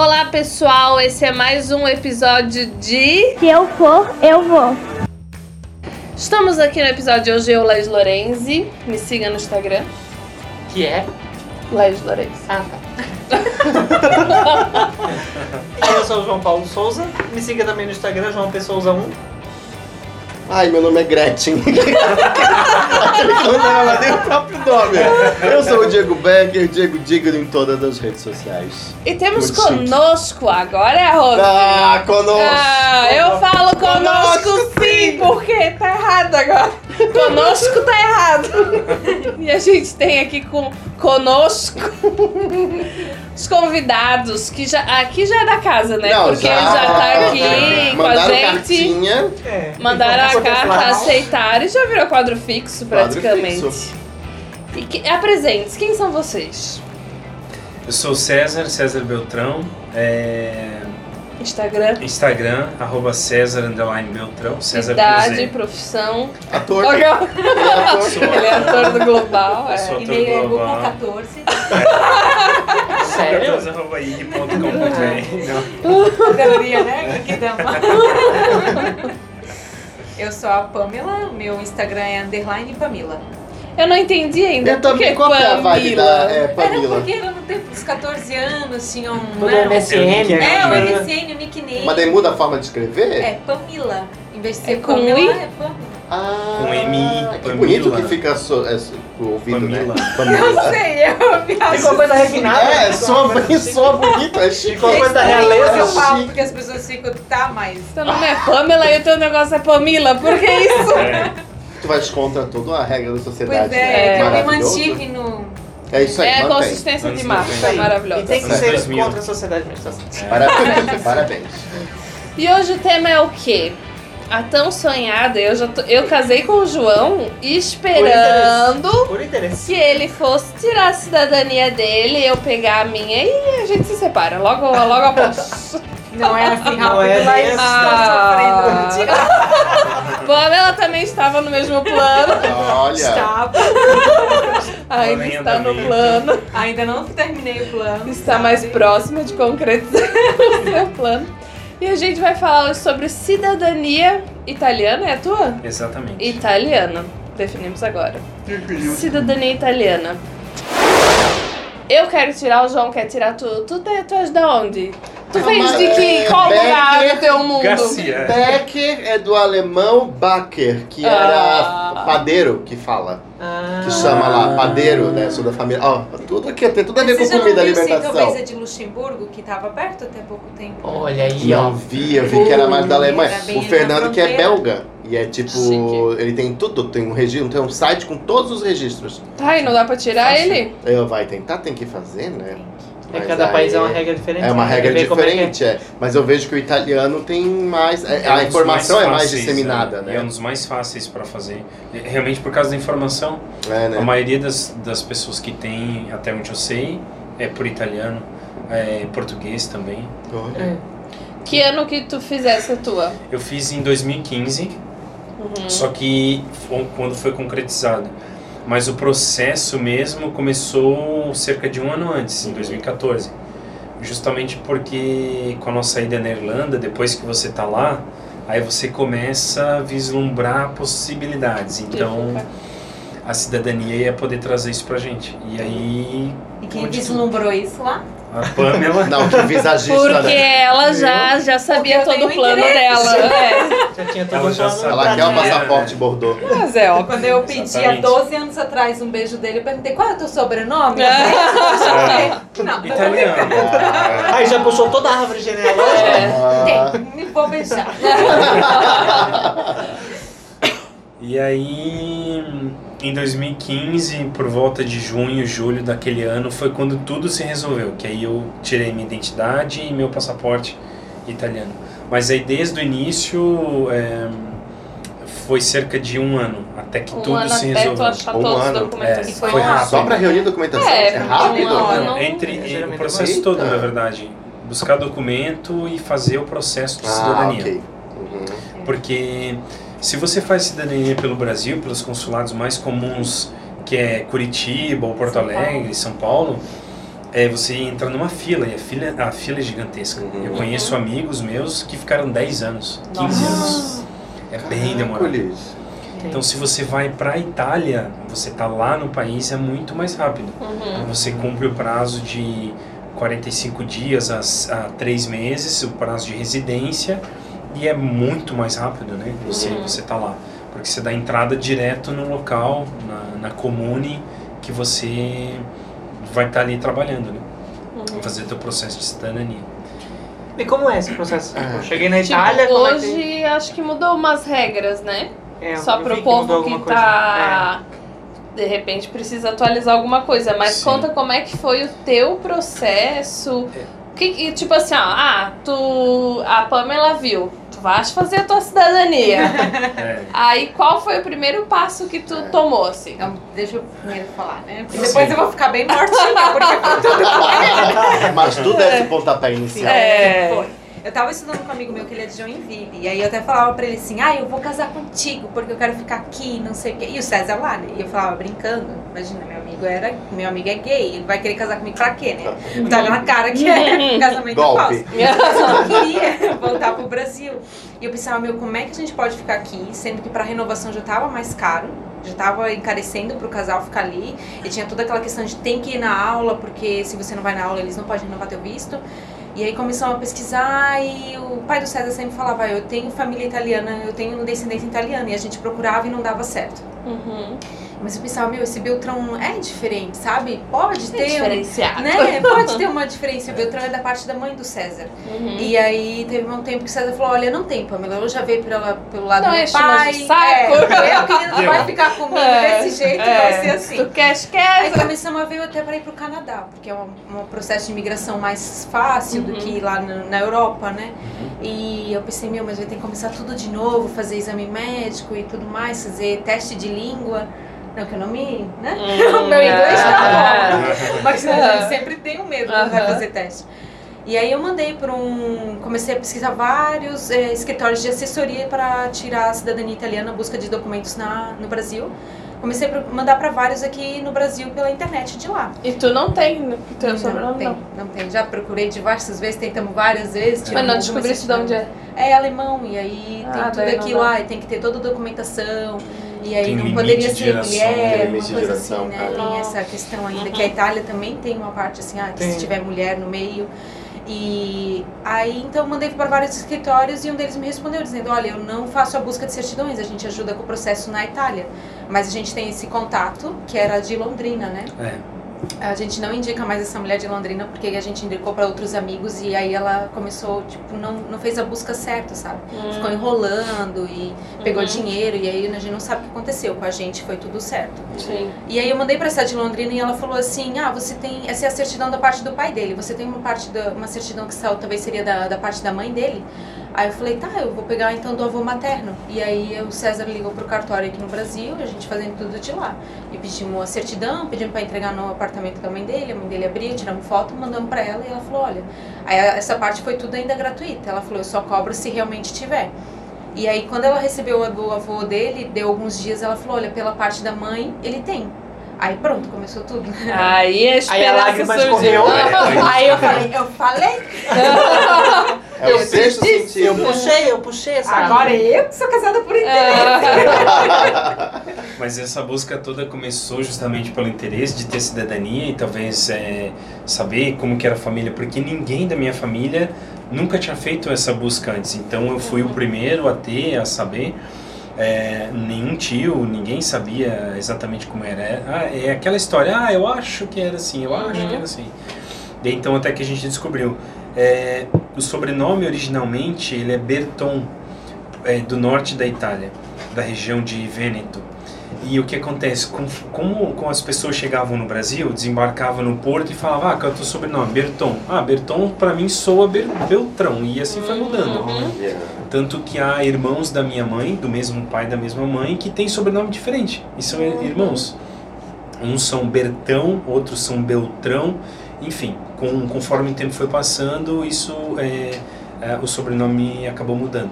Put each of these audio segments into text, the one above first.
Olá, pessoal. Esse é mais um episódio de. Se eu for, eu vou. Estamos aqui no episódio de hoje, eu, Les Lorenzi. Me siga no Instagram, Que é? Les Lorenzi. Ah, tá. Eu sou o João Paulo Souza. Me siga também no Instagram, João Pessoa 1. Ai, meu nome é Gretchen. não leva nem o próprio nome. Eu sou o Diego Becker, Diego Digno em todas as redes sociais. E temos Muito chique. conosco agora é a Rosa. Ah, conosco! Ah, eu falo conosco, Conosco, sim, porque tá errado agora. Conosco tá errado. E a gente tem aqui com conosco os convidados, que já, aqui já é da casa, né? Não, porque ele já tá aqui com a gente. cartinha. É. Mandaram a carta, aceitaram e já virou quadro fixo Quadro praticamente. fixo. E que, apresente, quem são vocês? Eu sou o César, César Beltrão. É, Instagram, Instagram, arroba César underline Beltrão. César idade, profissão. Ator. Ele Ele é ator. é ator do Global. Eu sou É. ator E-mail é global. Google 14. Sério? 14 arroba ig.com.br. Não. Galeria, né? Que dama. Eu sou a Pamela, meu Instagram é underline Pamela. Eu não entendi ainda. Eu também, qual que é a vibe da Pamela? é, Era Pamela? porque era no tempo dos 14 anos, tinha um. Tudo né, um- MSN. É, o né? MSN, o nickname. Mas daí muda a forma de escrever? É Pamela. Em vez de ser É com Pamela, I? é Pamela. Ah, Com M, Que Pamela. bonito que fica so, é, o ouvido, Pamela. né? Não sei, eu viajo. Ficou coisa refinada. É, soa uma coisa bem, soa bonito, é chique. Ficou coisa da É realeza. eu falo, porque as pessoas ficam, tá, mas. Seu nome é Pamela e o teu negócio é Pamela. Por que isso? É, Tu vais contra toda a regra da sociedade. Pois é, que eu me Maravilhoso. mantive no. É isso aí, É a mantém. consistência de marca, 90. maravilhosa. E tem que ser 2000. contra a sociedade mesmo. tá. Parabéns, parabéns. E hoje o tema é o quê? A tão sonhada, eu já tô- eu casei com o João esperando Por interesse. que ele fosse tirar a cidadania dele, eu pegar a minha e a gente se separa. Logo, logo após. Não é assim rápido, Não é mas. Ah. está sofrendo. Pamela também estava no mesmo plano. Olha, Está. Ainda está no plano. Ainda não terminei o plano. Está sabe? mais próxima de concretizar o seu plano. E a gente vai falar hoje sobre cidadania italiana, é a tua? exatamente. Italiana. Definimos agora. Cidadania italiana. Eu quero tirar, o João quer tirar tu. Tu, te- tu és de onde? Tu vens de que? é Qual lugar Becker do teu mundo? Garcia. Becker é do alemão Baker, que Ah. era padeiro que fala. Ah. Que chama lá, padeiro, né? Sou da família. Ó, tudo aqui tem tudo a ver Você com comida Sim, alimentação. talvez é de Luxemburgo, que estava perto até pouco tempo. Olha aí, ó. Não vi, eu vi que era mais da Alemanha. O na Fernando que é belga. E é tipo, Chique. ele tem tudo, tem um registro, tem um site com todos os registros. Tá, e não dá pra tirar Fácil. ele? Eu vai tentar, tem que fazer, né? É, cada aí país é uma regra diferente. É uma né? regra é é. diferente, é. Mas eu vejo que o italiano tem mais. é, É a informação é mais fáceis, disseminada, E é um né? dos mais fáceis para fazer. É, Realmente por causa da informação. É, A né? maioria das, das pessoas que tem, até onde eu sei, é por italiano, é português também. Olha. É. Que ano que tu fizesse a tua? Eu fiz em 2015, Uhum. só que quando foi concretizado. Mas o processo mesmo começou cerca de um ano antes, em 2014. Justamente porque com a nossa ida na Irlanda, depois que você tá lá, aí você começa a vislumbrar possibilidades. Então a cidadania ia poder trazer isso pra gente. E aí E quem vislumbrou isso lá? A Pamela. Não, que visagista, Porque né? ela já, já sabia todo o plano interesse. dela. É. Já tinha todo Ela um já plano. Ela quer o passar- passaporte Bordeaux. Mas é óbvio. Quando eu pedi há Exatamente. 12 anos atrás um beijo dele, eu perguntei qual é o teu sobrenome? É. Não, Italiano. Ah, Aí já puxou toda a árvore genealógica. É. ah, Tem, me vou beijar. E aí, em 2015, por volta de junho, julho daquele ano, foi quando tudo se resolveu. Que aí eu tirei minha identidade e meu passaporte italiano. Mas aí, desde o início, é, foi cerca de um ano até que Um tudo ano se resolveu. Um ano. É, foi foi rápido. Só pra reunir documentação? É, É, rápido? um ano. Entre É, o processo Eita. todo, na verdade. Buscar documento e fazer o processo de Ah, cidadania. ok. Uhum. Porque se você faz cidadania pelo Brasil, pelos consulados mais comuns, que é Curitiba ou Porto São Alegre, São Paulo, é você entra numa fila e a fila, a fila é gigantesca. Uhum. Eu conheço amigos meus que ficaram 10 anos, 15 anos. É bem demorado. Então, se você vai para a Itália, você tá lá no país, é muito mais rápido. Uhum. Você cumpre o prazo de 45 dias a, a 3 meses, o prazo de residência, e é muito mais rápido, né? Você, Uhum. você tá lá. Porque você dá entrada direto no local, na, na comune, que você vai estar ali trabalhando, né? Uhum. Fazer teu processo de cidadania. E como é esse processo? Ah. Eu cheguei na Tipo, Itália, como é que- hoje acho que mudou umas regras, né? É, Só pro que povo que coisa. tá. De repente precisa atualizar alguma coisa. Mas Sim. conta como é que foi o teu processo. É. Que, tipo assim, ó, ah, tu. A Pamela viu. Tu vais fazer a tua cidadania. É. Aí qual foi o primeiro passo que tu tomou, assim? Então, deixa eu primeiro falar, né? Porque Sim. depois eu vou ficar bem mortinha, porque foi tudo Mas tudo é esse pontapé inicial. É. Foi. Eu tava estudando com um amigo meu que ele é de Joinville. E aí eu até falava pra ele assim, ah, eu vou casar contigo, porque eu quero ficar aqui, não sei o quê. E o César lá, né? E eu falava brincando, imagina, meu amigo era. Meu amigo é gay, ele vai querer casar comigo pra quê, né? Tá na cara que é casamento Golpe. falso. Eu só queria voltar pro Brasil. E eu pensava, meu, como é que a gente pode ficar aqui, sendo que pra renovação já tava mais caro, já tava encarecendo pro casal ficar ali, e tinha toda aquela questão de tem que ir na aula, porque se você não vai na aula, eles não podem renovar teu visto. E aí começamos a pesquisar e o pai do César sempre falava, "Ah, eu tenho família italiana, eu tenho descendência italiana, e a gente procurava e não dava certo. Uhum. Mas eu pensava, meu, esse Beltrão é diferente, sabe? Pode É ter... um- diferenciado. né? Pode ter uma diferença. O Beltrão é da parte da mãe do César. Uhum. E aí teve um tempo que o César falou, olha, não tem, Pamela, eu já veio pela, pelo lado Não do mais pai. o saco. É, é, o menino não Deu. vai ficar comigo É, desse jeito, é. vai ser assim. Tu queres, Aí queres. começamos a ver até para ir pro Canadá, porque é um, um processo de imigração mais fácil do Uhum. que lá na, na Europa, né? E eu pensei, meu, mas vai ter que começar tudo de novo, fazer exame médico e tudo mais, fazer teste de língua. Não, que eu não me. Né? Hum, o meu inglês tá é. bom. Mas a É. gente sempre tem um medo quando vai fazer teste. E aí eu mandei para um. Comecei a pesquisar vários eh, escritórios de assessoria para tirar a cidadania italiana, busca de documentos na, no Brasil. Comecei a mandar para vários aqui no Brasil pela internet de lá. E tu não tem né? teu não, sobrenome, tem, não. não tem. Já procurei diversas vezes, tentamos várias vezes. Mas não descobriste de onde é. É alemão, e aí Ah, tem tudo não aqui lá, e tem que ter toda a documentação. E aí Tem não poderia de ser geração, mulher, uma coisa geração, assim, né? cara. Tem essa questão ainda, que a Itália também tem uma parte assim, ah, que Tem. se tiver mulher no meio. E aí então eu mandei para vários escritórios e um deles me respondeu dizendo, olha, eu não faço a busca de certidões, a gente ajuda com o processo na Itália. Mas a gente tem esse contato, que era de Londrina, né? É. A gente não indica mais essa mulher de Londrina porque a gente indicou para outros amigos e aí ela começou, tipo, não, não fez a busca certa, sabe? Ficou enrolando e pegou Uhum. dinheiro e aí a gente não sabe o que aconteceu. Com a gente foi tudo certo. Sim. E aí eu mandei pra essa de Londrina e ela falou assim: Ah, você tem. Essa é a certidão da parte do pai dele. Você tem uma parte da. uma certidão que saiu, talvez seria da, da parte da mãe dele. Aí eu falei, tá, eu vou pegar então do avô materno. E aí o César ligou pro cartório aqui no Brasil, a gente fazendo tudo de lá. E pedimos a certidão, pedimos pra entregar no apartamento da mãe dele, a mãe dele abriu, tiramos foto, mandamos pra ela e ela falou, olha. Aí essa parte foi tudo ainda gratuita. Ela falou, eu só cobro se realmente tiver. E aí, quando ela recebeu a do avô dele, deu alguns dias, ela falou: olha, pela parte da mãe, ele tem. Aí pronto, começou tudo. Aí a Aí a esperança lágrima surgiu. escorreu. Aí eu falei: eu falei? É o sexto Eu sentido. puxei, eu puxei essa. Agora eu que sou casada por interesse. Mas essa busca toda começou justamente pelo interesse de ter cidadania e talvez é, saber como que era a família, porque ninguém da minha família nunca tinha feito essa busca antes. Então eu fui o primeiro a ter, a saber. É, nenhum tio, ninguém sabia exatamente como era. É, ah, é aquela história, ah, eu acho que era assim, eu acho que era assim. E então até que a gente descobriu. É, o sobrenome originalmente ele é Berton, é, do norte da Itália, da região de Vêneto. E o que acontece? Com, como, como as pessoas chegavam no Brasil, desembarcavam no porto e falavam, ah, qual é o teu sobrenome? Berton. Ah, Berton pra mim soa Ber, Beltrão. E assim foi mudando. Yeah. Tanto que há irmãos da minha mãe, do mesmo pai da mesma mãe, que têm sobrenome diferente. E são irmãos. Uns são Bertão, outros são Beltrão. Enfim, com, conforme o tempo foi passando, isso é, é, o sobrenome acabou mudando.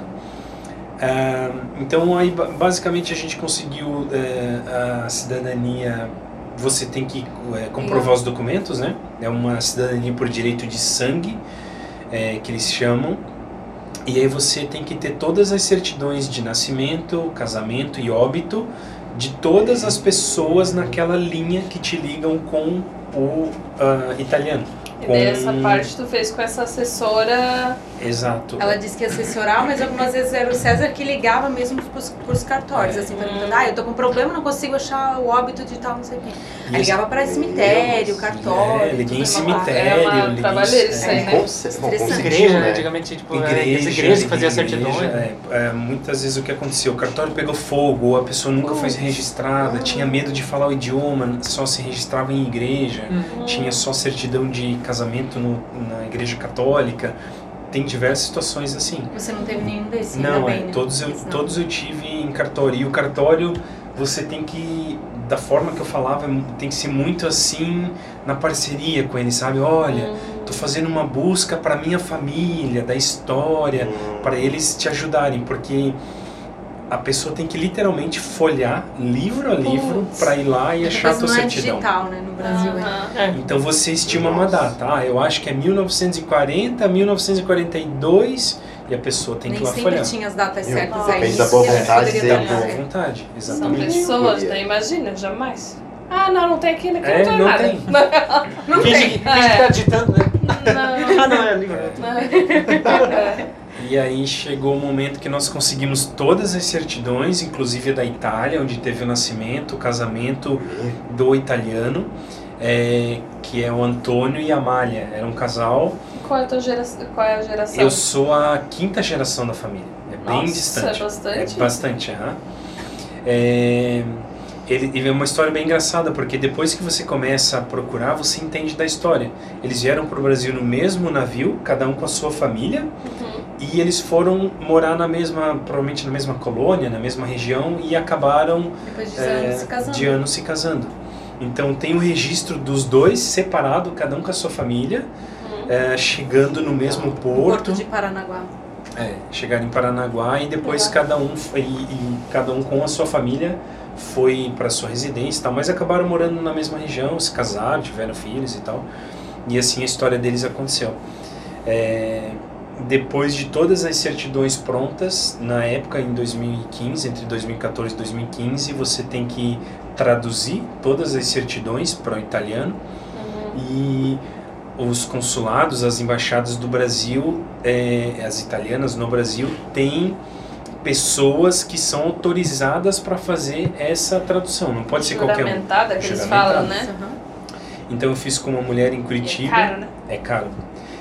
Então aí ba- basicamente a gente conseguiu é, a cidadania você tem que é, comprovar os documentos, né? É uma cidadania por direito de sangue, é, que eles chamam. E aí você tem que ter todas as certidões de nascimento, casamento e óbito de todas as pessoas naquela linha que te ligam com o ah, italiano. E Com... daí essa parte tu fez com essa assessora. Exato. Ela disse que ia assessorar, mas algumas vezes era o César que ligava mesmo pros, pros cartórios, É. assim, perguntando, ah, eu tô com problema, não consigo achar o óbito de tal, não sei o quê. Aí ligava pra cemitério, cartório. É, liguei em cemitério, É uma liguei em- trabalheira isso aí, é, né? Com, cer- bom, certeza, Igreja, né? né? Antigamente, tipo, Igreja, igreja, que igreja, certidões. é, é, muitas vezes o que aconteceu, o cartório pegou fogo, a pessoa nunca foi registrada, tinha medo de falar o idioma, só se registrava em igreja, Hum. tinha só certidão de casamento no- na igreja católica. Tem diversas situações assim. Você não teve nenhum desses, Não, ainda é, bem, né? todos, eu, Senão- todos eu tive em cartório. E o cartório, você tem que, da forma que eu falava, tem que ser muito assim, na parceria com ele, sabe? Olha, tô fazendo uma busca para minha família, da história, para eles te ajudarem, porque a pessoa tem que literalmente folhar livro a livro para ir lá e achar a tua não é certidão. digital, né, no Brasil. é. Aham. Então você estima uma data. Ah, eu acho que é 1940, 1942 e a pessoa tem que Nem ir lá sempre folhar. tinha as datas certas depende aí. da boa vontade dele, dar- Boa vontade, São exatamente. pessoas, Podia. né? Imagina, jamais. Ah, não, não tem aqui, aqui É, não tem não nada. tem. Não Finge, tem. que- finge que tá digitando, né? Não. Ah, não, é livro. não. É. E aí chegou o momento que nós conseguimos todas as certidões, inclusive da Itália, onde teve o nascimento, o casamento do italiano, é, que é o Antônio e a Amália. Era um casal. Qual é a tua geração? Qual é a geração? Eu sou a quinta geração da família. É bem Nossa, distante. é bastante. É bastante, aham. É, ele, ele é uma história bem engraçada, porque depois que você começa a procurar, você entende da história. Eles vieram para o Brasil no mesmo navio, cada um com a sua família, Uhum. E eles foram morar na mesma, provavelmente na mesma colônia, na mesma região, e acabaram Depois de é, anos se casando. de anos se casando. Então tem o registro dos dois separado, cada um com a sua família, Uhum. é, chegando no mesmo porto. Porto de Paranaguá. É, chegaram em Paranaguá e depois cada um foi, e cada um com a sua família foi para sua residência e tal, mas acabaram morando na mesma região, se casaram, tiveram filhos e tal. E assim a história deles aconteceu. É, depois de todas as certidões prontas, na época em 2015, entre 2014 e 2015, você tem que traduzir todas as certidões para o italiano Uhum. e os consulados, as embaixadas do Brasil, é, as italianas no Brasil, têm pessoas que são autorizadas para fazer essa tradução. Não pode ser qualquer um. Juramentada, que eles falam, né? Aham. Então eu fiz com uma mulher em Curitiba. É caro, né? É caro.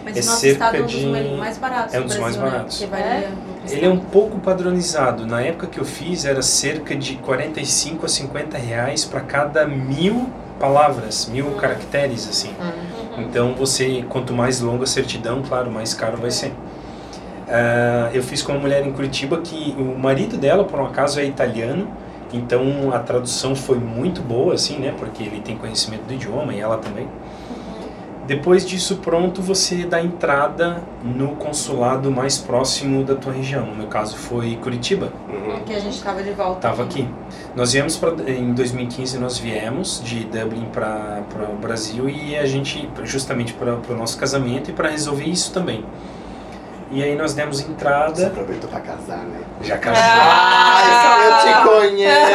Mas É o nosso cerca estado é um dos de- mais baratos é um do dos mais Brasil, né? baratos. Varia É? Ele é um pouco padronizado. Na época que eu fiz era cerca de 45 a 50 reais para cada mil palavras, mil caracteres assim. Uhum. Então você, quanto mais longa a certidão, claro, mais caro vai ser. Ah, eu fiz com uma mulher em Curitiba que o marido dela, por um acaso, é italiano, então a tradução foi muito boa, assim, né? Porque ele tem conhecimento do idioma e ela também. Depois disso pronto, você dá entrada no consulado mais próximo da tua região. No meu caso foi Curitiba. Uhum. Que a gente tava de volta. Tava aqui. Nós viemos pra, em 2015 nós viemos de Dublin para o Brasil e a gente justamente para o nosso casamento e para resolver isso também. E aí nós demos Você entrada. aproveitou pra casar, né? Já casou. Ah, eu te conheço!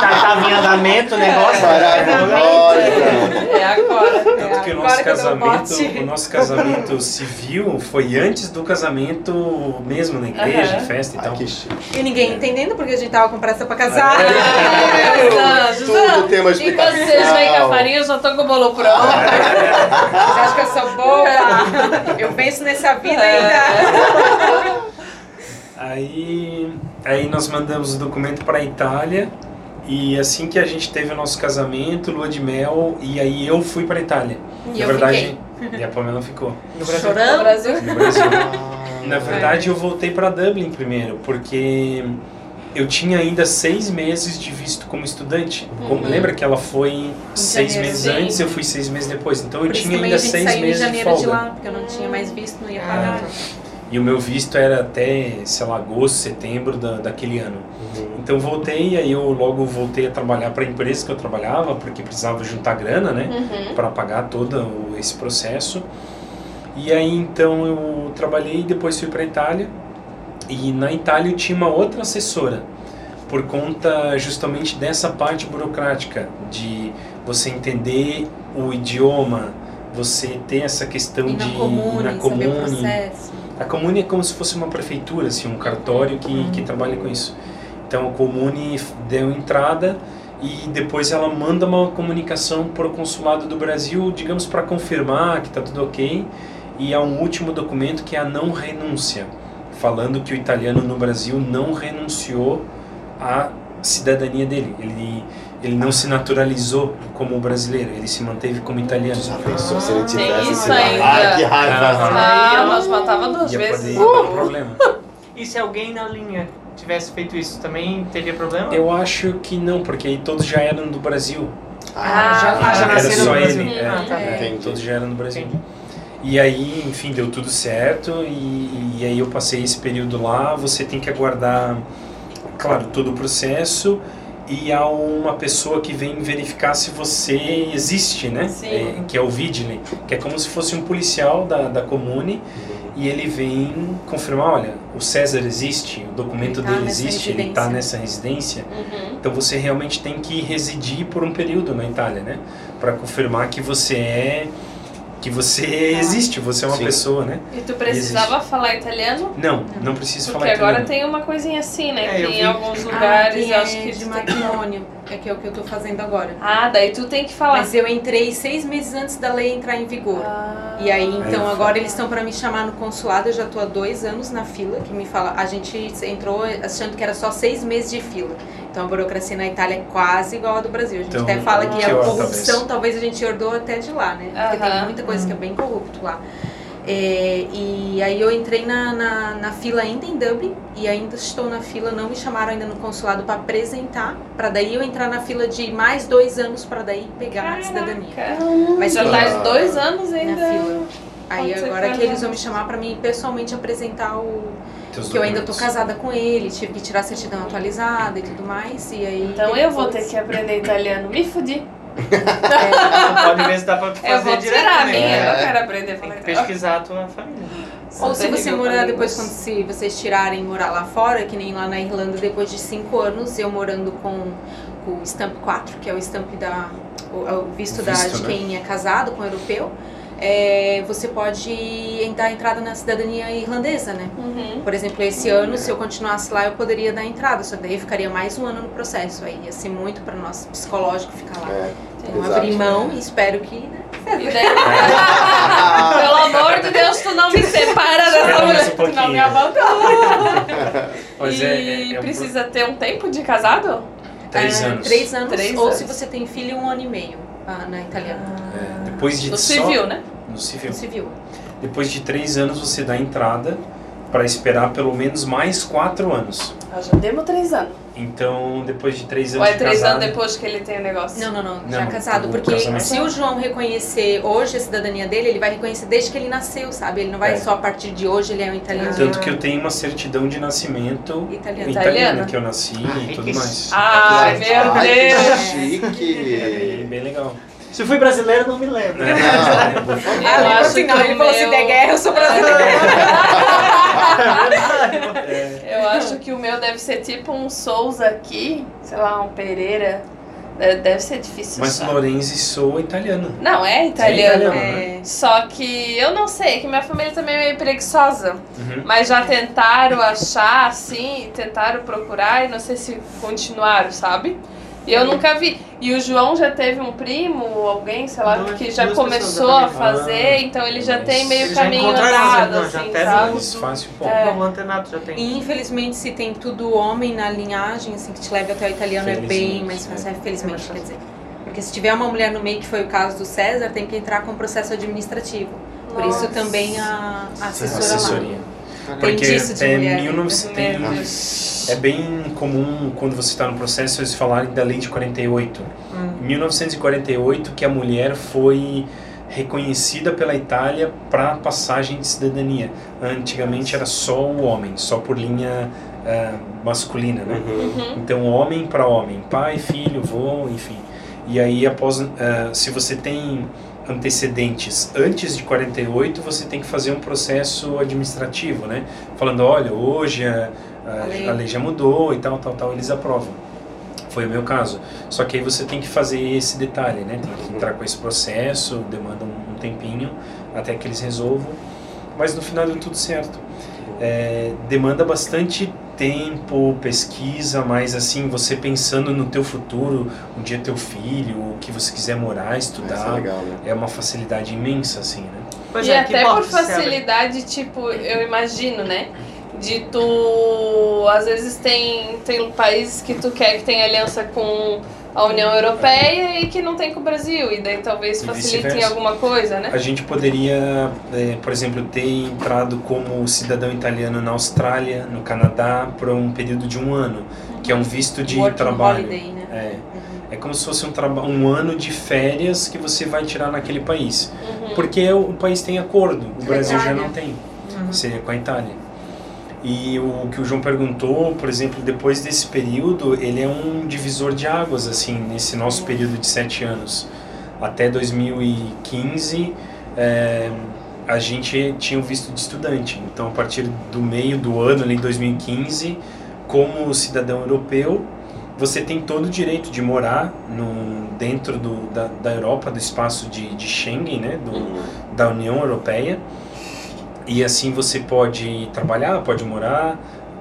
Tá, tava em andamento o negócio. Maravilhosa! É agora. Tanto É que o agora nosso casamento, o nosso casamento civil foi antes do casamento mesmo na igreja, Aham. festa e Ai, tal. que chique. E ninguém entendendo porque a gente tava com pressa pra casar. É, Suzana, Tudo tem uma E explicação. vocês vêm com a farinha, eu já tô com o bolo pronto. Você acha que eu sou boa? Eu penso nessa vida ainda. Aí, aí nós mandamos o documento para a Itália e assim que a gente teve o nosso casamento, lua de mel, e aí eu fui para a Itália. E Na eu verdade, e a Pamela ficou No Brasil. No Chorando. Brasil. no Brasil. Na verdade, eu voltei para Dublin primeiro, porque eu tinha ainda seis meses de visto como estudante. Como- Uhum. lembra que ela foi seis janeiro, meses sim. antes, eu fui seis meses depois. Então eu Por tinha ainda seis em meses de janeiro de, folga. lá, porque eu não tinha mais visto, não ia pagar. E o meu visto era até, sei lá, agosto, setembro da, daquele ano. Então voltei, aí eu logo voltei a trabalhar para a empresa que eu trabalhava, porque precisava juntar grana, né? Uhum. para pagar todo o- esse processo. E aí então eu trabalhei e depois fui para Itália. E na Itália eu tinha uma outra assessora por conta justamente dessa parte burocrática de você entender o idioma, você ter essa questão E de comune, na comune. A comune é como se fosse uma prefeitura, assim, um cartório que, que trabalha com isso. Então a comune deu entrada e depois ela manda uma comunicação para o consulado do Brasil, digamos, para confirmar que está tudo ok. E há um último documento que é a não renúncia, falando que o italiano no Brasil não renunciou à cidadania dele. Ele, ele não se naturalizou como brasileiro, ele se manteve como italiano. Já pensou se ele Tem tivesse isso sido- ainda. Ai, que raiva. Ah, nós matava duas Ia vezes. poder um problema. E se alguém na linha tivesse feito isso, também teria problema? Eu acho que não, porque aí todos já eram do Brasil. Ah, já, ah, já era nasceram só no Brasil. ele. É, Ah, tá. é, todos já eram do Brasil. Entendi. E aí, enfim, deu tudo certo e, e aí eu passei esse período lá. Você tem que aguardar, claro, todo o processo e há uma pessoa que vem verificar se você existe, né? Sim. É, que é o Vigile, que é como se fosse um policial da, da comune e ele vem confirmar, olha, o César existe, o documento tá dele existe, ele está residência. nessa residência. Uhum. Então você realmente tem que residir por um período na Itália, né? Para confirmar que você é que você existe, você é uma Sim. pessoa, né? E tu precisava falar italiano? Não, não preciso Porque falar agora italiano. tem uma coisinha assim, né? É, em vi. alguns Ah, lugares que eu acho é que de matrimônio, é que é o que eu tô fazendo agora. Ah, daí tu tem que falar. Mas eu entrei seis meses antes da lei entrar em vigor. Ah. E aí, então, Aí, agora eles estão para me chamar no consulado. Eu já tô há dois anos na fila. Que me fala, a gente entrou achando que era só seis meses de fila. Então, a burocracia na Itália é quase igual a do Brasil. A gente Então, até fala que a corrupção, talvez. talvez. a gente herdou até de lá, né? Porque tem muita coisa que é bem corrupto lá. É, e aí eu entrei na, na, na fila ainda em Dublin e ainda estou na fila, não me chamaram ainda no consulado para apresentar, para daí eu entrar na fila de mais dois anos para daí pegar a cidadania. Caraca. Mas Já eu- tá de dois anos ainda. na fila. Aí Pode agora que eles vão me chamar para mim pessoalmente apresentar o Que eu ainda tô casada com ele, tive que tirar a certidão atualizada e tudo mais. E aí Então eu vou ter depois- que aprender italiano. Me fudi. É, Pode ver se dá pra fazer Eu vou direto, tirar a né? minha. É. Eu quero aprender a Tem falar que italiano. pesquisar a tua família. Ou se você morar depois, quando se vocês tirarem morar lá fora, que nem lá na Irlanda, depois de cinco anos, eu morando com, com o Stamp 4, que é o stamp da. o, é o visto, O da, visto, de né? quem é casado com europeu. É, você pode dar entrada na cidadania irlandesa, né? Uhum. Por exemplo, esse ano, se eu continuasse lá, eu poderia dar entrada, só que daí eu ficaria mais um ano no processo. Aí ia ser muito para nós psicológico ficar lá. É, Então, exato. abrir mão e espero que, né? E daí... Pelo amor de Deus, tu não me separa dessa mulher. um pouquinho. não me abandona. Mas e é, é, é um precisa ter um tempo de casado? Três Ah, anos. Três anos. Três ou anos. se você tem filho, um ano e meio ah, na italiana. É, depois de No só- civil, né? No civil. Civil. Depois de três anos você dá entrada para esperar pelo menos mais quatro anos. Nós já demos três anos. Então, depois de três Ou anos é de três casado, anos depois que ele tem o negócio? Não, não, não, Não, já casado. o Porque se o João reconhecer hoje a cidadania dele, ele vai reconhecer desde que ele nasceu, sabe? Ele não vai É. só a partir de hoje ele é um italiano. Tanto que eu tenho uma certidão de nascimento Italiano. italiana, Italiana. que eu nasci e tudo mais. Ai, Ai, meu que Deus. É chique. bem, bem legal. Se eu fui brasileiro, não me lembro. É. Não, favor. Eu Ah, ele falou acho assim, que não, ele falou se meu- der guerra, eu sou brasileiro. Eu acho que o meu deve ser tipo um Souza aqui, sei lá, um Pereira. De- Deve ser difícil. Mas achar. Lorenzi sou italiano. Não, é É italiano. italiano, É. né? Só que eu não sei, que minha família também é meio preguiçosa. Uhum. Mas já tentaram achar, assim, tentaram procurar e não sei se continuaram, sabe? E eu nunca vi. E o João já teve um primo, ou alguém, sei lá, que já começou a fazer, Ah, então ele já tem meio já caminho andado, já- já assim, até sabe? Fácil, pô. É. Como antenado já tem. E infelizmente, se tem tudo homem na linhagem, assim, que te leve até o italiano, é bem mais fácil. é. É, felizmente, É quer dizer. Porque se tiver uma mulher no meio, que foi o caso do César, tem que entrar com processo administrativo. Por isso Nossa. também a, a assessora lá. Assessoria. Tem Porque disso de até mulher. 1900 tem- Meu é bem comum quando você está no processo eles falarem da lei de 48. Hum. Em 1948 que a mulher foi reconhecida pela Itália para passagem de cidadania. Antigamente era só o homem, só por linha eh, masculina, né? Uhum. Então, homem para homem, pai, filho, vô, enfim. E aí, após, eh, se você tem antecedentes antes de 48, você tem que fazer um processo administrativo, né? Falando, olha, hoje a, a, A lei. a lei já mudou e tal, tal, tal, eles aprovam. Foi o meu caso. Só que aí você tem que fazer esse detalhe, né? Tem que entrar com esse processo, demanda um, um tempinho até que eles resolvam. Mas no final deu tudo certo. É, demanda bastante tempo, pesquisa, mas assim, você pensando no teu futuro, um dia teu filho, o que você quiser morar, Isso é estudar, legal, né? é uma facilidade imensa, assim, né? Pois e é, até por facilidade, tipo, eu imagino, né? De tu. Às vezes tem, tem países que tu quer que tenha aliança com a União Europeia e que não tem com o Brasil. E daí talvez facilite em vice-versa. alguma coisa, né? A gente poderia, é, por exemplo, ter entrado como cidadão italiano na Austrália, no Canadá, por um período de um ano, que é um visto de Working trabalho. holiday, né? É, é como se fosse um, um ano de férias que você vai tirar naquele país. Uhum. Porque o, país tem acordo, o Com Brasil já não tem. Uhum. Seria com a Itália. E o que o João perguntou, por exemplo, depois desse período, ele é um divisor de águas, assim, nesse nosso período de sete anos. Até 2015, é, a gente tinha o visto de estudante. Então, a partir do meio do ano, ali, 2015, como cidadão europeu, você tem todo o direito de morar no, dentro do, da, da Europa, do espaço de, de Schengen, né, do, Uhum. da União Europeia. E assim você pode trabalhar, pode morar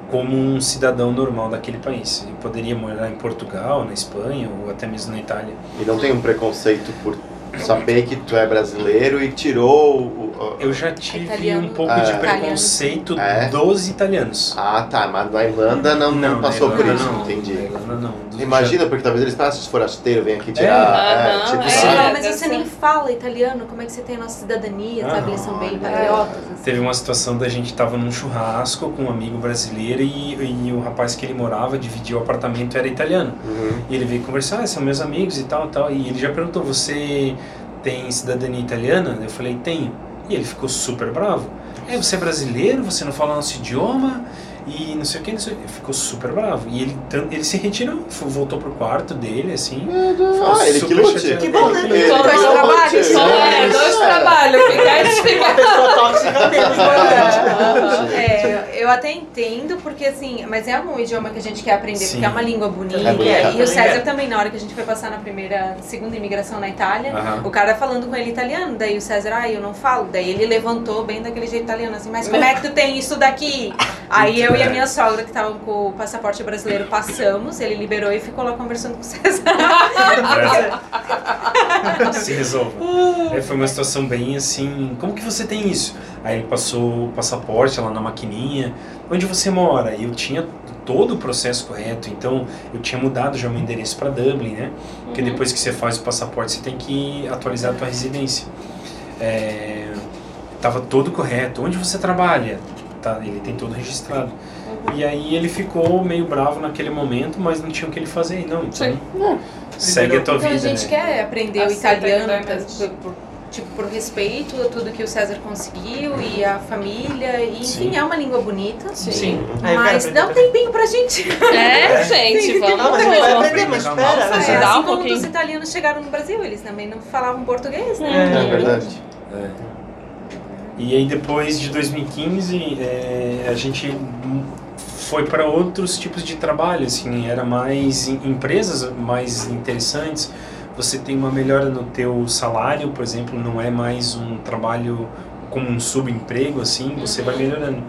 como um cidadão normal daquele país. Eu poderia morar em Portugal, na Espanha ou até mesmo na Itália. E não tem um preconceito por saber que tu é brasileiro e tirou o. o- Eu já tive Italiano. um pouco Ah. de preconceito É? dos italianos. Ah, tá, mas na Irlanda não, não, na passou por isso, não, entendi. Não. Dos- Imagina, porque talvez eles passem de forasteiro, vem aqui tirar. É. É, tipo, é. Ah, mas você nem fala italiano, como é que você tem a nossa cidadania, Ah, sabe? Eles são bem patriotas. assim. Teve uma situação da gente tava num churrasco com um amigo brasileiro e, e o rapaz que ele morava, dividia o apartamento, era italiano. Uhum. E ele veio conversar, ah, são meus amigos e tal, tal. E ele já perguntou, você tem cidadania italiana? Eu falei, tenho. E ele ficou super bravo. É, você é brasileiro, você não fala nosso idioma e não sei o que, não sei o que. Ele ficou super bravo. E ele, ele se retirou, voltou pro quarto dele, assim. Ah, ele que super lute. Que bom, né? Ele Dois que lute. trabalhos, Só é, dois É. trabalhos, ficar ficar. pessoa tóxica menos, né? É, eu até entendo, porque assim, mas é um idioma que a gente quer aprender, Sim. porque é uma língua bonita. É bonita, e também o César é. também, na hora que a gente foi passar na primeira, segunda imigração na Itália, Aham. o cara falando com ele italiano, daí o César, ah, eu não falo. Daí ele levantou bem daquele jeito italiano, assim, mas como é que tu tem isso daqui? Aí eu e a minha sogra, que estavam com o passaporte brasileiro, passamos, ele liberou e ficou lá conversando com o César. É. se resolva. Aí foi uma situação bem assim, como que você tem isso? Aí ele passou o passaporte lá na maquininha, onde você mora? E eu tinha todo o processo correto, então eu tinha mudado já o meu endereço para Dublin, né? Porque Uhum. depois que você faz o passaporte, você tem que atualizar a tua residência. É, tava todo correto. Onde você trabalha? Tá, ele tem tudo registrado. E aí ele ficou meio bravo naquele momento, mas não tinha o que ele fazer. Não, então Sim. segue a tua Então a vida, gente né? quer aprender o italiano realmente. por, por- tipo, por respeito a tudo que o César conseguiu e a família. E, enfim, Sim. é uma língua bonita. Sim. Quero Mas dá um tempinho pra gente. É, gente, vamos. Não, mas a vai aprender, mas espera, né? dar um assim como pouquinho. os italianos chegaram no Brasil, eles também não falavam português, né? É. É verdade. É. E aí depois de 2015 é, a gente foi para outros tipos de trabalho, assim, era mais em- empresas mais interessantes. Você tem uma melhora no teu salário, por exemplo, não é mais um trabalho como um subemprego, assim, você vai melhorando.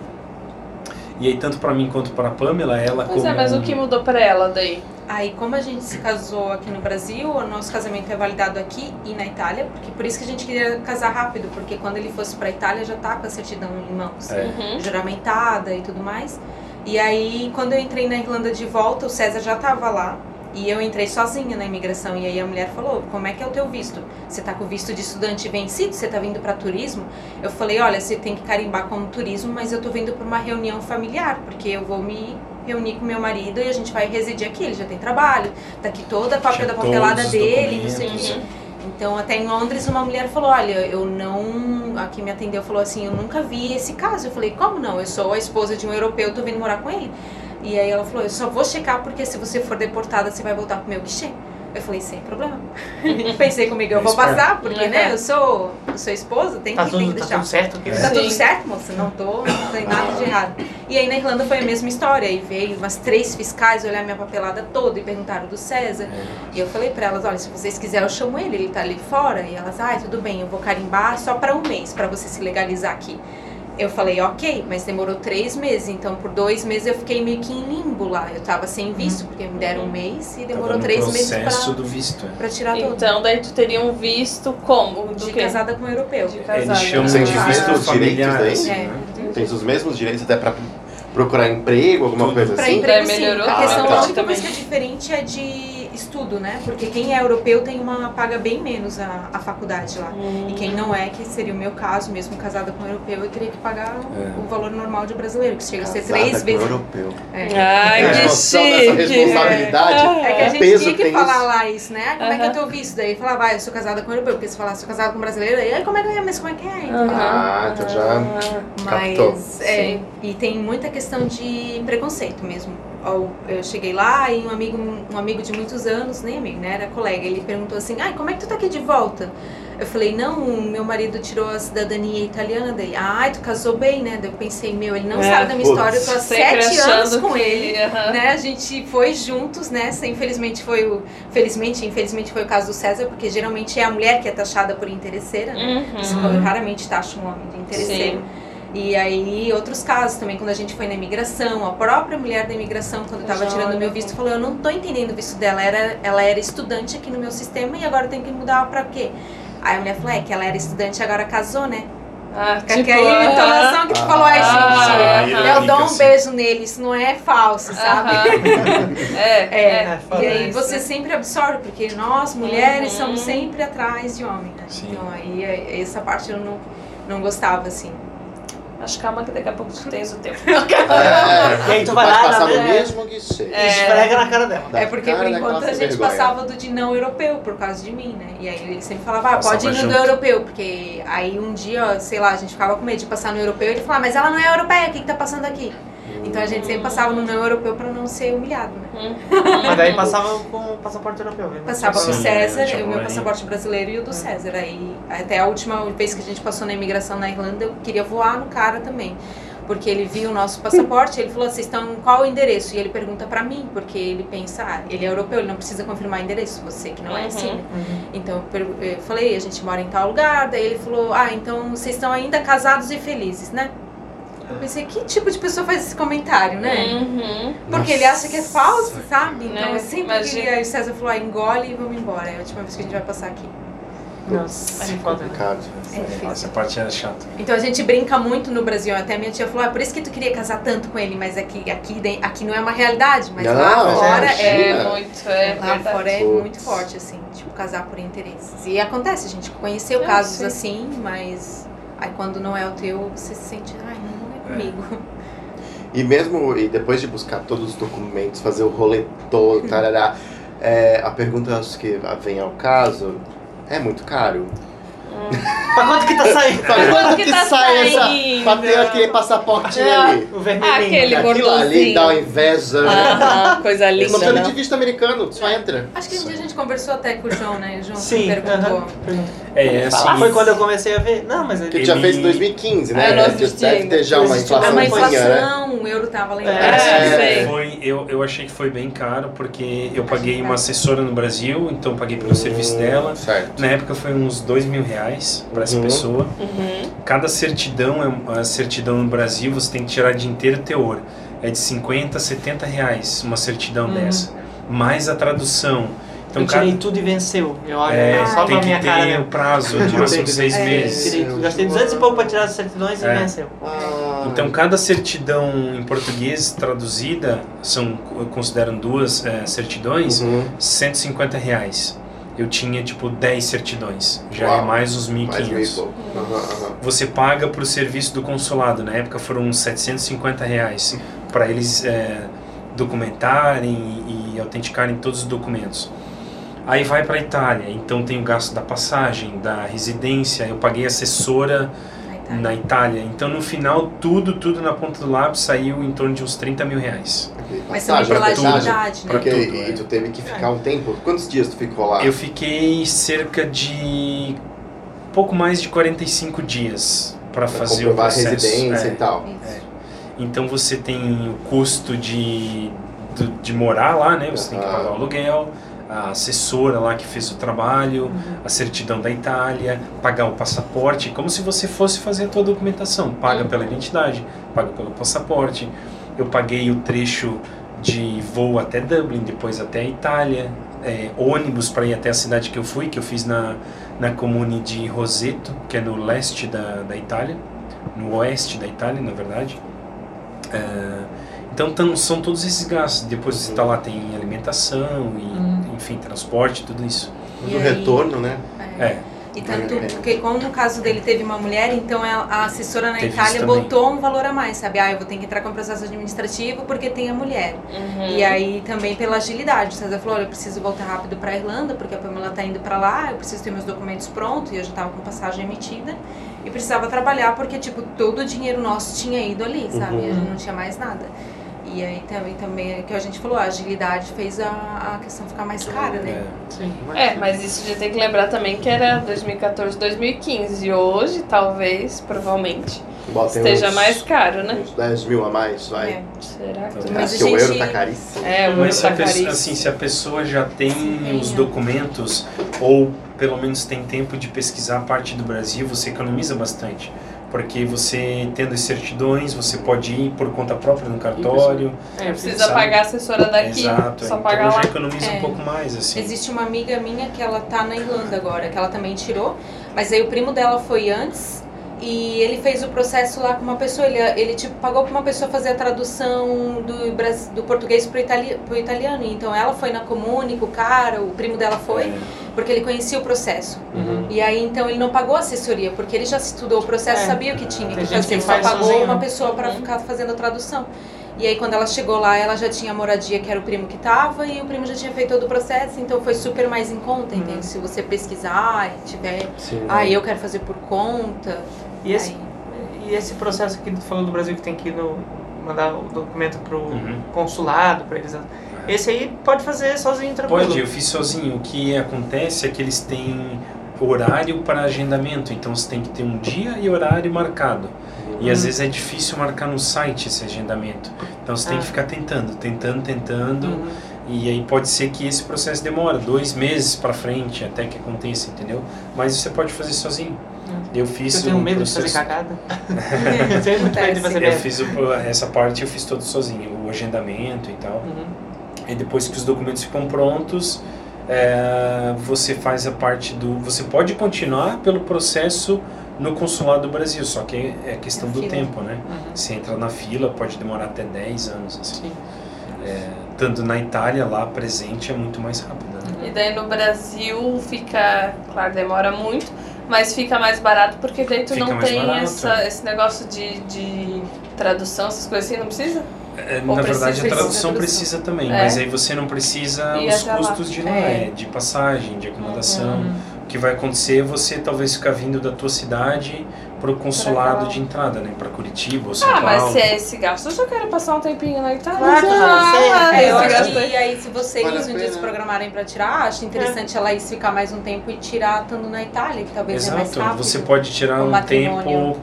E aí tanto para mim quanto para Pamela, ela Pois como é, mas o que mudou pra ela daí? Aí, como a gente se casou aqui no Brasil, o nosso casamento é validado aqui e na Itália, porque por isso que a gente queria casar rápido, porque quando ele fosse pra Itália já tá com a certidão em mãos. É. Uhum. juramentada e tudo mais. E aí, quando eu entrei na Irlanda de volta, o César já tava lá. E eu entrei sozinha na imigração. E aí a mulher falou: Como é que é o teu visto? Você tá com o visto de estudante vencido? Você tá vindo para turismo? Eu falei: Olha, você tem que carimbar como turismo, mas eu tô vindo para uma reunião familiar, porque eu vou me reunir com meu marido e a gente vai residir aqui. Ele já tem trabalho, tá aqui toda a cópia da papelada dele, não sei o quê. Então, até em Londres, uma mulher falou: Olha, eu não. A que me atendeu falou assim: Eu nunca vi esse caso. Eu falei: Como não? Eu sou a esposa de um europeu, tô vindo morar com ele. E aí ela falou: Eu só vou checar porque se você for deportada, você vai voltar pro meu guichê. Eu falei: Sem problema. Pensei comigo: Eu vou passar, porque, né? Eu sou, eu sou esposa, tem Tá que, tem tudo, que tá deixar. tudo certo aqui. Tá Sim. tudo certo, moça? Não tô, não tem nada de errado. E aí na Irlanda foi a mesma história. E veio umas três fiscais olhar minha papelada toda e perguntaram do César. E eu falei pra elas, olha, se vocês quiserem eu chamo ele, ele tá ali fora. E elas, ai, tudo bem, eu vou carimbar só pra um mês, pra você se legalizar aqui. Eu falei, ok, mas demorou três meses, então por dois meses eu fiquei meio que em limbo lá. Eu tava sem visto, porque me deram um mês e demorou Tava três meses pra, do visto. é. pra tirar todo. Então, daí tu teria um visto como? Do de quê? casada com um europeu. De casada. Eles chamam de tem visto os familiar. direitos assim, daí? né? Tem os mesmos direitos até pra procurar emprego, alguma Tudo. coisa Pra assim? emprego, Daí sim. melhorou A questão, Ah, tá. única coisa que é diferente é de estudo, né? Porque quem é europeu tem uma paga bem menos a, a faculdade lá. E quem não é, que seria o meu caso, mesmo casada com um europeu, eu teria que pagar É. o valor normal de brasileiro, que chega a ser Casada três com vezes. europeu. É. Ai, Tem que chique. responsabilidade? É que a O gente peso tinha que tem falar isso. lá isso, né? Ah, Como é que é Aham. teu visto? Daí falava, ah, eu sou casada com um europeu, porque se falar, sou casada com um brasileiro, aí, "Ai, como é que é? Mas como é que é? Entendeu? Ah, então já- captou. Mas, é, Sim. e tem muita questão de preconceito mesmo. Eu cheguei lá e um amigo, um amigo de muitos anos, nem amigo, né, era colega, ele perguntou assim, ai, como é que tu tá aqui de volta? Eu falei, não, meu marido tirou a cidadania italiana dele. Ai, tu casou bem, né? Eu pensei, meu, ele não É, sabe da minha putz. história, eu tô há sete anos com que- ele aham. né? A gente foi juntos, né? Infelizmente foi o. Felizmente, infelizmente foi o caso do César, porque geralmente é a mulher que é taxada por interesseira, né? Você Uhum. raramente taxa um homem de interesseiro. Sim. E aí, outros casos também, quando a gente foi na imigração, a própria mulher da imigração, quando eu tava Já tirando meu visto, falou: Eu não tô entendendo o visto dela. Era, ela era estudante aqui no meu sistema e agora eu tenho que mudar pra quê? Aí a mulher falou: É que ela era estudante e agora casou, né? Ah, Com tipo, aquela aham. entonação que tu falou: Ai, Ah, gente, aham. eu dou um Assim. beijo nele, isso não é falso, sabe? É, É, é. e aí isso. você sempre absorve, porque nós, mulheres, Uhum. somos sempre atrás de homem, né? Sim. Então aí é- essa parte eu não, não gostava, assim. Mas calma que daqui a pouco tu tens o teu. É, E aí tu vai lá, passar né? no mesmo guichê. Esfrega na cara dela. É porque por enquanto a gente vergonha. passava do de não europeu por causa de mim, né? E aí ele sempre falava, ah, pode ir no junto. do europeu, porque aí um dia, sei lá, a gente ficava com medo de passar no europeu e ele falava, mas ela não é europeia, o que, que tá passando aqui? Então a gente sempre passava no não europeu pra não ser humilhado, né? Mas daí passava com o passaporte europeu. né? Passava com o César, é, o meu vai. passaporte brasileiro e o do César. Aí, até a última vez que a gente passou na imigração na Irlanda, eu queria voar no cara também. Porque ele viu o nosso passaporte, ele falou, vocês estão qual endereço? E ele pergunta pra mim, porque ele pensa, ah, ele é europeu, ele não precisa confirmar endereço, você que não é Uhum. assim. né? Uhum. Então eu falei, a gente mora em tal lugar, daí ele falou, ah, então vocês estão ainda casados e felizes, né? Eu pensei, que tipo de pessoa faz esse comentário, né? Uhum. Porque ele acha que é falso, sabe? Então Né? eu sempre Imagina. queria. Aí o César falou: ah, engole e vamos embora. É a última vez que a gente vai passar aqui. Nossa, É. Complicado. É difícil. Essa parte era chata. Então a gente brinca muito no Brasil. Até minha tia falou: ah, por isso que tu queria casar tanto com ele, mas aqui, aqui, aqui não é uma realidade. Mas Não, lá fora é. É muito, é Lá verdade. fora é Putz. muito forte, assim, tipo, casar por interesses. E acontece, a gente conheceu Eu casos sei. assim, mas aí quando não é o teu, você se sente, ai, não é comigo. E mesmo e depois de buscar todos os documentos, fazer o rolê todo, tarará, é, a pergunta acho que vem ao caso, é muito caro? Pra quanto que tá saindo? Pra quanto quando que que tá sai essa, saindo? pra ter aquele passaportinho É. ali? O vermelhinho. Aquele Aquilo ali dá uma inveja. né? Aham, coisa Não linda, precisa né? de visto americano, só entra. Acho que um dia a gente conversou até com o João, né? O João Sim, perguntou. aham. É, é assim. Ah, foi quando eu comecei a ver. Não, mas Que ele. já fez em 2015, né? É, não Deve- ter já uma Existiu É uma né? inflação, o euro tava lá embaixo. É, É. Foi, eu, eu achei que foi bem caro, porque eu paguei uma assessora no Brasil, então paguei pelo serviço dela. Certo. Na época foi uns dois mil reais para essa Uhum. pessoa. Uhum. Cada certidão, é uma- a certidão no Brasil, você tem que tirar de inteiro teor. É de 50, 70 reais uma certidão Uhum. dessa. Mais a tradução. Então, eu tirei tudo e venceu. Eu olho é, só tem pra que minha ter cara o prazo de máximo seis É. meses. Tirei. Gastei 200 e pouco pra tirar as certidões É. e venceu. Ah, Então, cada certidão em português traduzida, são, eu considero duas é, certidões, uhum. 150 reais. Eu tinha, tipo, 10 certidões. Já é Uau. mais os Mais meio 1.500. pouco. Aham, aham. Você paga por serviço do consulado. Na época foram uns 750 reais para eles é, documentarem e, e autenticarem todos os documentos. Aí vai para Itália, então tem o gasto da passagem, da residência, eu paguei assessora Itália. na Itália. Então no final, tudo, tudo na ponta do lápis saiu em torno de uns 30 mil reais. Mas também pela Passagem, passagem. agilidade, né? Porque tudo, e é. tu teve que ficar um tempo. Quantos dias tu ficou lá? Eu fiquei cerca de pouco mais de 45 dias para Pra fazer o comprovar a processo. residência É. e tal. Isso. Então você tem o custo de, do- de morar lá, né? Você tem que pagar o aluguel, a assessora lá que fez o trabalho, a certidão da Itália, pagar o passaporte, como se você fosse fazer a tua documentação. Paga pela identidade, paga pelo passaporte. Eu paguei o trecho de voo até Dublin, depois até a Itália, é, ônibus para ir até a cidade que eu fui, que eu fiz na, na comune de Roseto, que é no leste da, da Itália, no oeste da Itália, na verdade. É, então tam- são todos esses gastos. Depois você está lá, tem alimentação e, Uhum. Enfim, transporte, tudo isso. E o aí- retorno, né? É, E tanto, pena. porque como no caso dele teve uma mulher, então a a assessora na Teve Itália botou um valor a mais, sabe? Ah, eu vou ter que entrar com processo administrativo porque tem a mulher. Uhum. E aí também pela agilidade. O César falou, olha, eu preciso voltar rápido pra Irlanda, porque a Pamela tá indo pra lá, eu preciso ter meus documentos prontos, e eu já tava com passagem emitida. E precisava trabalhar porque, tipo, todo o dinheiro nosso tinha ido ali, sabe? Uhum. A gente não tinha mais nada. E aí também, também é que a gente falou, a agilidade fez a, a questão ficar mais cara, né? é. Sim. É, mas isso já tem que lembrar também que era 2014, 2015. E hoje, talvez, provavelmente, Bota esteja uns- mais caro, né? Uns 10 mil a mais, vai. É. Será que... Mas a o euro gente- tá caríssimo. É, o Mas se tá a, pessoa, caríssimo. assim, se a pessoa já tem Sim. os documentos, ou pelo menos tem tempo de pesquisar a parte do Brasil, você economiza bastante. Porque você, tendo as certidões, você pode ir por conta própria no cartório. É, precisa sabe? pagar a assessora daqui, Exato. só então pagar lá. já economiza É. um pouco mais, assim. Existe uma amiga minha que ela tá na Irlanda agora, que ela também tirou, mas aí o primo dela foi antes e ele fez o processo lá com uma pessoa, ele, ele tipo pagou pra uma pessoa fazer a tradução do, do português pro, itali, pro italiano. Então ela foi na comune com o cara, o primo dela foi, É. porque ele conhecia o processo. Uhum. E aí então ele não pagou a assessoria, porque ele já estudou o processo, É. sabia o que tinha Tem que fazer, que só faz pagou sozinho, uma pessoa pra Uhum. ficar fazendo a tradução. E aí quando ela chegou lá, ela já tinha a moradia que era o primo que tava e o primo já tinha feito todo o processo, então foi super mais em conta, Uhum. entende? Se você pesquisar e tiver, Sim. ah, eu quero fazer por conta. E esse, e esse processo que tu falou do Brasil que tem que ir no, mandar o documento pro Uhum. consulado, pra eles. Esse aí pode fazer sozinho, tranquilo. Pode, eu fiz sozinho. O que acontece é que eles têm horário para agendamento, então você tem que ter um dia e horário marcado. E às Uhum. vezes é difícil marcar no site esse agendamento. Então você tem Ah. que ficar tentando, tentando, tentando. Uhum. E aí pode ser que esse processo demora dois meses para frente até que aconteça, entendeu? Mas você pode fazer sozinho. Eu fiz Eu tenho o medo de processo- fazer cagada. eu tenho muito medo de fazer Eu fiz o- essa parte eu fiz todo sozinho, o agendamento e tal. Uhum. E depois que os documentos ficam prontos, é, você faz a parte do. Você pode continuar pelo processo no consulado do Brasil, só que é questão É do fila. tempo, né? Uhum. Você entra na fila, pode demorar até 10 anos. Assim. Sim. Tanto na Itália, lá presente, é muito mais rápido. Né? E daí no Brasil fica, claro, demora muito, mas fica mais barato porque daí tu Fica não tem essa, é. esse negócio de, de tradução, essas coisas assim, não precisa? É, na precisa verdade, a tradução precisa também, É? mas aí você não precisa Ir os até lá. custos de lá, É. é, de passagem, de acomodação. Uhum. O que vai acontecer é você talvez ficar vindo da tua cidade pro consulado de entrada, né? Pra Curitiba ou São Ah, Paulo. mas se é esse gasto, eu já quero passar um tempinho na Itália. Claro. Ah, É, eu acho que aí se vocês Vale a um dia pena. se programarem pra tirar, acho interessante ela ir ficar mais um tempo e tirar estando na Itália, que talvez é mais Exato, rápido. você pode tirar um tempo.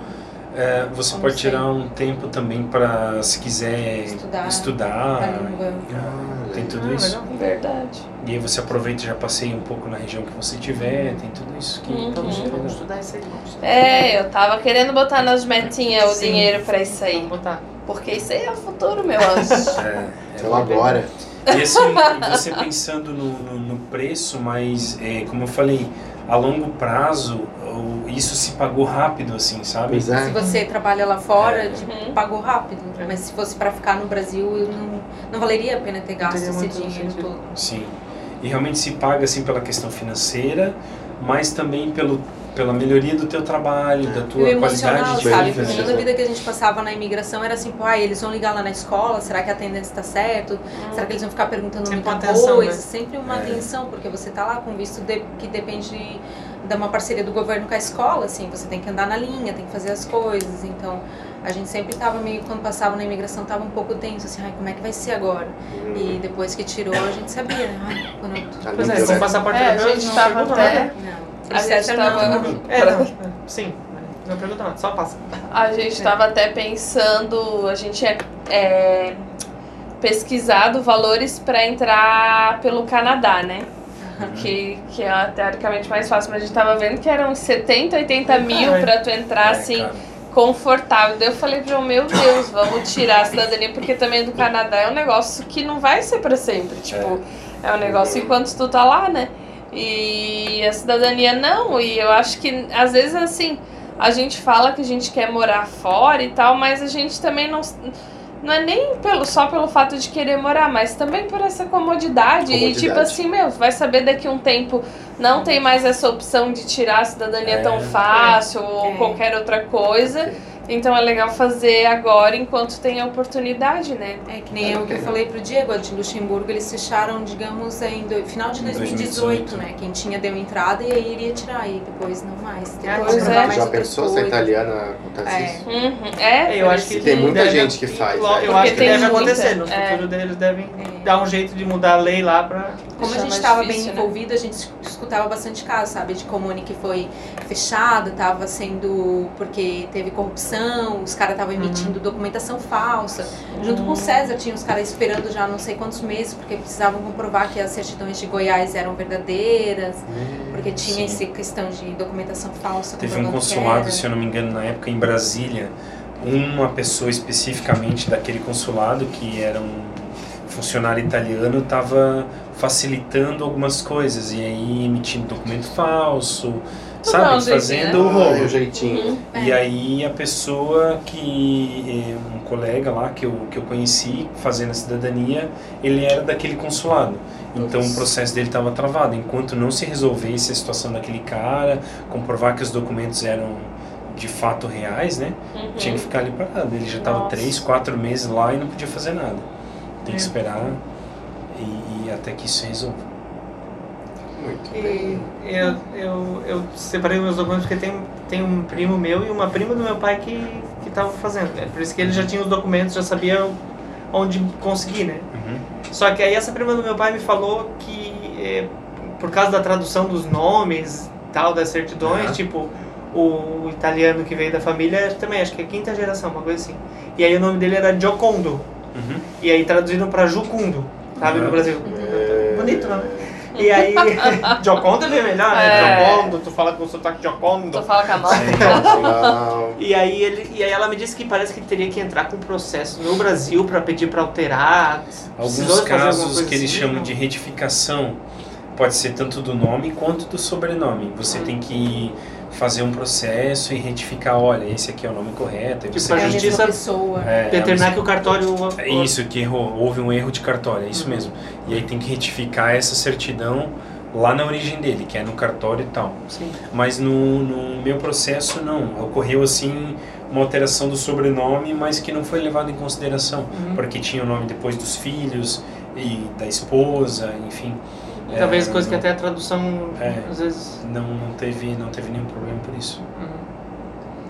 é, você Como pode sei. tirar um tempo também para se quiser Estudar estudar, a língua. ah, tem tudo Ah, isso. legal. Verdade. E aí você aproveita e já passeia um pouco na região que você tiver, tem tudo isso que Uhum. Vamos, estudar isso aí. É, eu tava querendo botar nas metinhas o Sim. dinheiro pra isso aí. Vamos botar. Porque isso aí é o futuro, meu anjo. É, é Então agora. E assim, você pensando no, no, no preço, mas é, como eu falei, a longo prazo, isso se pagou rápido, assim, sabe? É. Se você trabalha lá fora, É. tipo, Uhum. pagou rápido. É. Mas se fosse pra ficar no Brasil, não, não valeria a pena ter gasto esse dinheiro todo. Sim. E realmente se paga assim pela questão financeira, mas também pelo pela melhoria do teu trabalho, da E tua o qualidade de sabe? vida. Porque né? toda vida que a gente passava na imigração era assim, pô, ah, eles vão ligar lá na escola, será que a atendência está certo? Será que eles vão ficar perguntando Sempre muita atenção, coisa? né? Sempre uma É. atenção, porque você tá lá com visto de- que depende de uma parceria do governo com a escola, assim, você tem que andar na linha, tem que fazer as coisas, então a gente sempre tava meio, quando passava na imigração, tava um pouco tenso, assim, ai, como é que vai ser agora? E depois que tirou, a gente sabia, né? Ai, quando Pois é, com né? o passaporte É, a gente não tava pergunta até-. Não, A gente não, tava- não. É, não, é, sim, não pergunta nada, só passa. A gente tava até pensando, a gente tinha é, pesquisado valores para entrar pelo Canadá, né? Que, que é teoricamente mais fácil, mas a gente tava vendo que eram 70, 80 mil pra tu entrar É, assim, cara. confortável. Daí eu falei pro João, meu Deus, vamos tirar a cidadania, porque também do Canadá é um negócio que não vai ser pra sempre. Tipo, é, um negócio enquanto tu tá lá, né? E a cidadania não. E eu acho que às vezes assim, a gente fala que a gente quer morar fora e tal, mas a gente também não. Não é nem pelo, só pelo fato de querer morar, mas também por essa comodidade. E Comodidade. tipo assim, meu, vai saber daqui a um tempo não tem mais essa opção de tirar a cidadania É. tão fácil ou É. qualquer outra coisa. Então é legal fazer agora enquanto tem a oportunidade, né? É que nem eu que eu falei pro Diego, a de Luxemburgo, eles fecharam, digamos, em do- final de Em 2018, 2018. né? Quem tinha deu entrada e aí iria tirar, e depois não mais. Ah, que pois comprovar é. mais Já pensou se a italiana acontece É. isso? Uhum. É, Eu acho que Tem muita deve- gente que faz, Eu, né? eu Porque acho que tem deve muita, acontecer. No é. futuro deles devem É. dar um jeito de mudar a lei lá pra. Como a gente estava bem né? envolvido, a gente escutava bastante casos, sabe? De comune que foi fechada, estava sendo. porque teve corrupção, os caras estavam emitindo documentação falsa. Junto com o César, tinha os caras esperando já não sei quantos meses, porque precisavam comprovar que as certidões de Goiás eram verdadeiras, porque tinha Sim. essa questão de documentação falsa. Teve um consulado, se eu não me engano, na época em Brasília, uma pessoa especificamente daquele consulado, que era um funcionário italiano, estava facilitando algumas coisas e aí emitindo documento falso, sabe? um Fazendo o Ah, rolo. o jeitinho. E aí a pessoa que, eh, um colega lá que eu, que eu conheci fazendo a cidadania, ele era daquele consulado. Então o processo dele estava travado. Enquanto não se resolvesse a situação daquele cara, comprovar que os documentos eram de fato reais, né? Uhum. Tinha que ficar ali parado. Ele já estava três, quatro meses lá e não podia fazer nada. Tem que É. esperar e, e até que isso se resolva. Muito E eu, eu, eu separei meus documentos porque tem, tem um primo meu e uma prima do meu pai que que estavam fazendo. É por isso que ele já tinha os documentos, já sabia onde conseguir, né? Uhum. Só que aí essa prima do meu pai me falou que é, por causa da tradução dos nomes tal, das certidões, Aham. tipo, o italiano que veio da família também, acho que é quinta geração, uma coisa assim. E aí o nome dele era Giocondo. Uhum. E aí traduziram pra Jucundo, sabe, no. Brasil. É. Bonito, né? E aí, Giocondo é bem melhor, né? É. Giocondo, tu fala com sotaque Giocondo. Tu fala com a mão. Não. E aí, ele, e aí ela me disse que parece que teria que entrar com processo no Brasil pra pedir pra alterar. Alguns casos que eles assim, chamam não? de retificação pode ser tanto do nome quanto do sobrenome. Você tem que fazer um processo e retificar, olha, esse aqui é o nome correto. Tipo, a É justiça- pessoa. é, Determinar que o cartório. é isso que errou, houve um erro de cartório, é isso Uhum. mesmo. E aí tem que retificar essa certidão lá na origem dele, que é no cartório e tal. Sim. Mas no, no meu processo não, ocorreu assim uma alteração do sobrenome, mas que não foi levado em consideração, Uhum. porque tinha o nome depois dos filhos e da esposa, enfim. Talvez É, coisa que não- até a tradução É. às vezes. não, não teve não teve nenhum problema por isso. Uhum.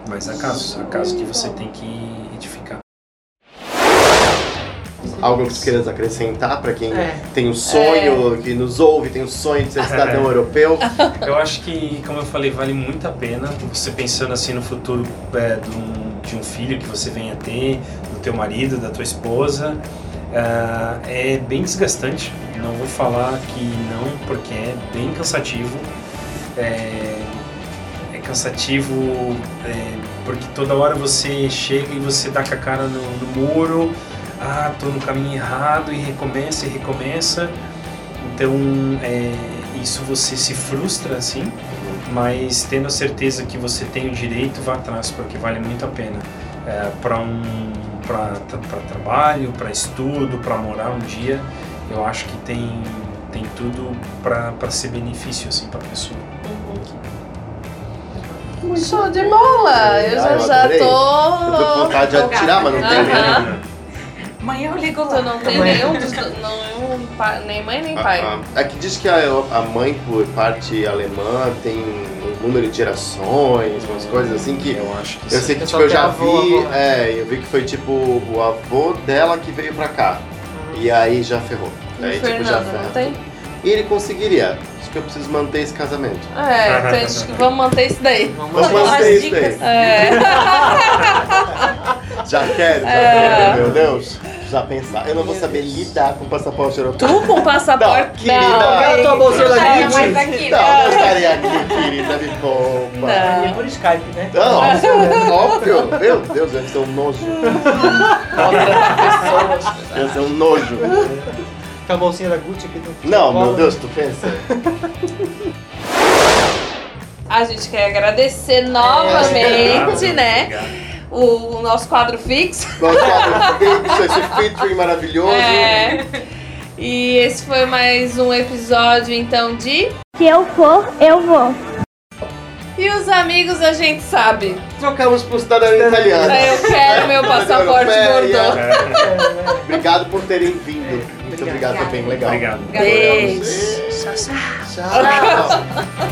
Mas há casos, há casos que você tem que retificar. Algo que tu queiras acrescentar pra quem É. tem o sonho, que nos ouve, tem o sonho de ser cidadão europeu? Eu acho que, como eu falei, vale muito a pena você pensando assim no futuro é, de, um, de um filho que você venha ter, do teu marido, da tua esposa. Ah, é bem desgastante, não vou falar que não, porque é bem cansativo. É, é cansativo é, porque toda hora você chega e você dá com a cara no, no muro, ah, tô no caminho errado e recomeça e recomeça. Então, é, isso você se frustra assim, mas tendo a certeza que você tem o direito, vá atrás, porque vale muito a pena. É, para um para trabalho, para estudo, para morar um dia, eu acho que tem tem tudo para ser benefício assim para a pessoa. Show de bola! Eu já, Ah, eu já. Eu tô com tô. vontade de atirar, mas não tem Aham. né? Amanhã eu ligo Tu lá. não tem nenhum dos. do- Nenhum, nem mãe nem pai. Ah, ah. É que diz que a, a mãe, por parte alemã, tem número de gerações, umas coisas assim que. Eu acho que Eu sim. sei que tipo, eu já avô, vi. avó. É, eu vi que foi tipo o avô dela que veio pra cá. E aí já ferrou. E Aí tipo já tem? E ele conseguiria. Acho que eu preciso manter esse casamento. É, então acho que vamos manter isso daí. Vamos Vamos manter isso daí. dicas. É. Já quero, já É. quero, meu Deus. Já pensar. Eu não vou saber lidar com passaporte europeu. Tu com passaporte. Não, querida. Aquela tua É, Gucci. mas aqui, Não, né? não estaria aqui, querida, me poupa. Não. É por Skype, né? Não, óbvio. Meu Deus, deve ser um nojo. Deve ser um nojo. Com a bolsinha da Gucci aqui do Não, meu Deus, tu pensa? A gente quer agradecer novamente, né? Obrigado. O, o nosso quadro fixo. Nosso quadro fixo, esse featuring maravilhoso. É. E esse foi mais um episódio então de. Se eu for, eu vou. E os amigos a gente sabe. Trocamos por cidadania italiana. Eu quero meu passaporte bordô. Obrigado por terem vindo. Muito obrigado, foi bem legal. Obrigado. Beijo. Tchau.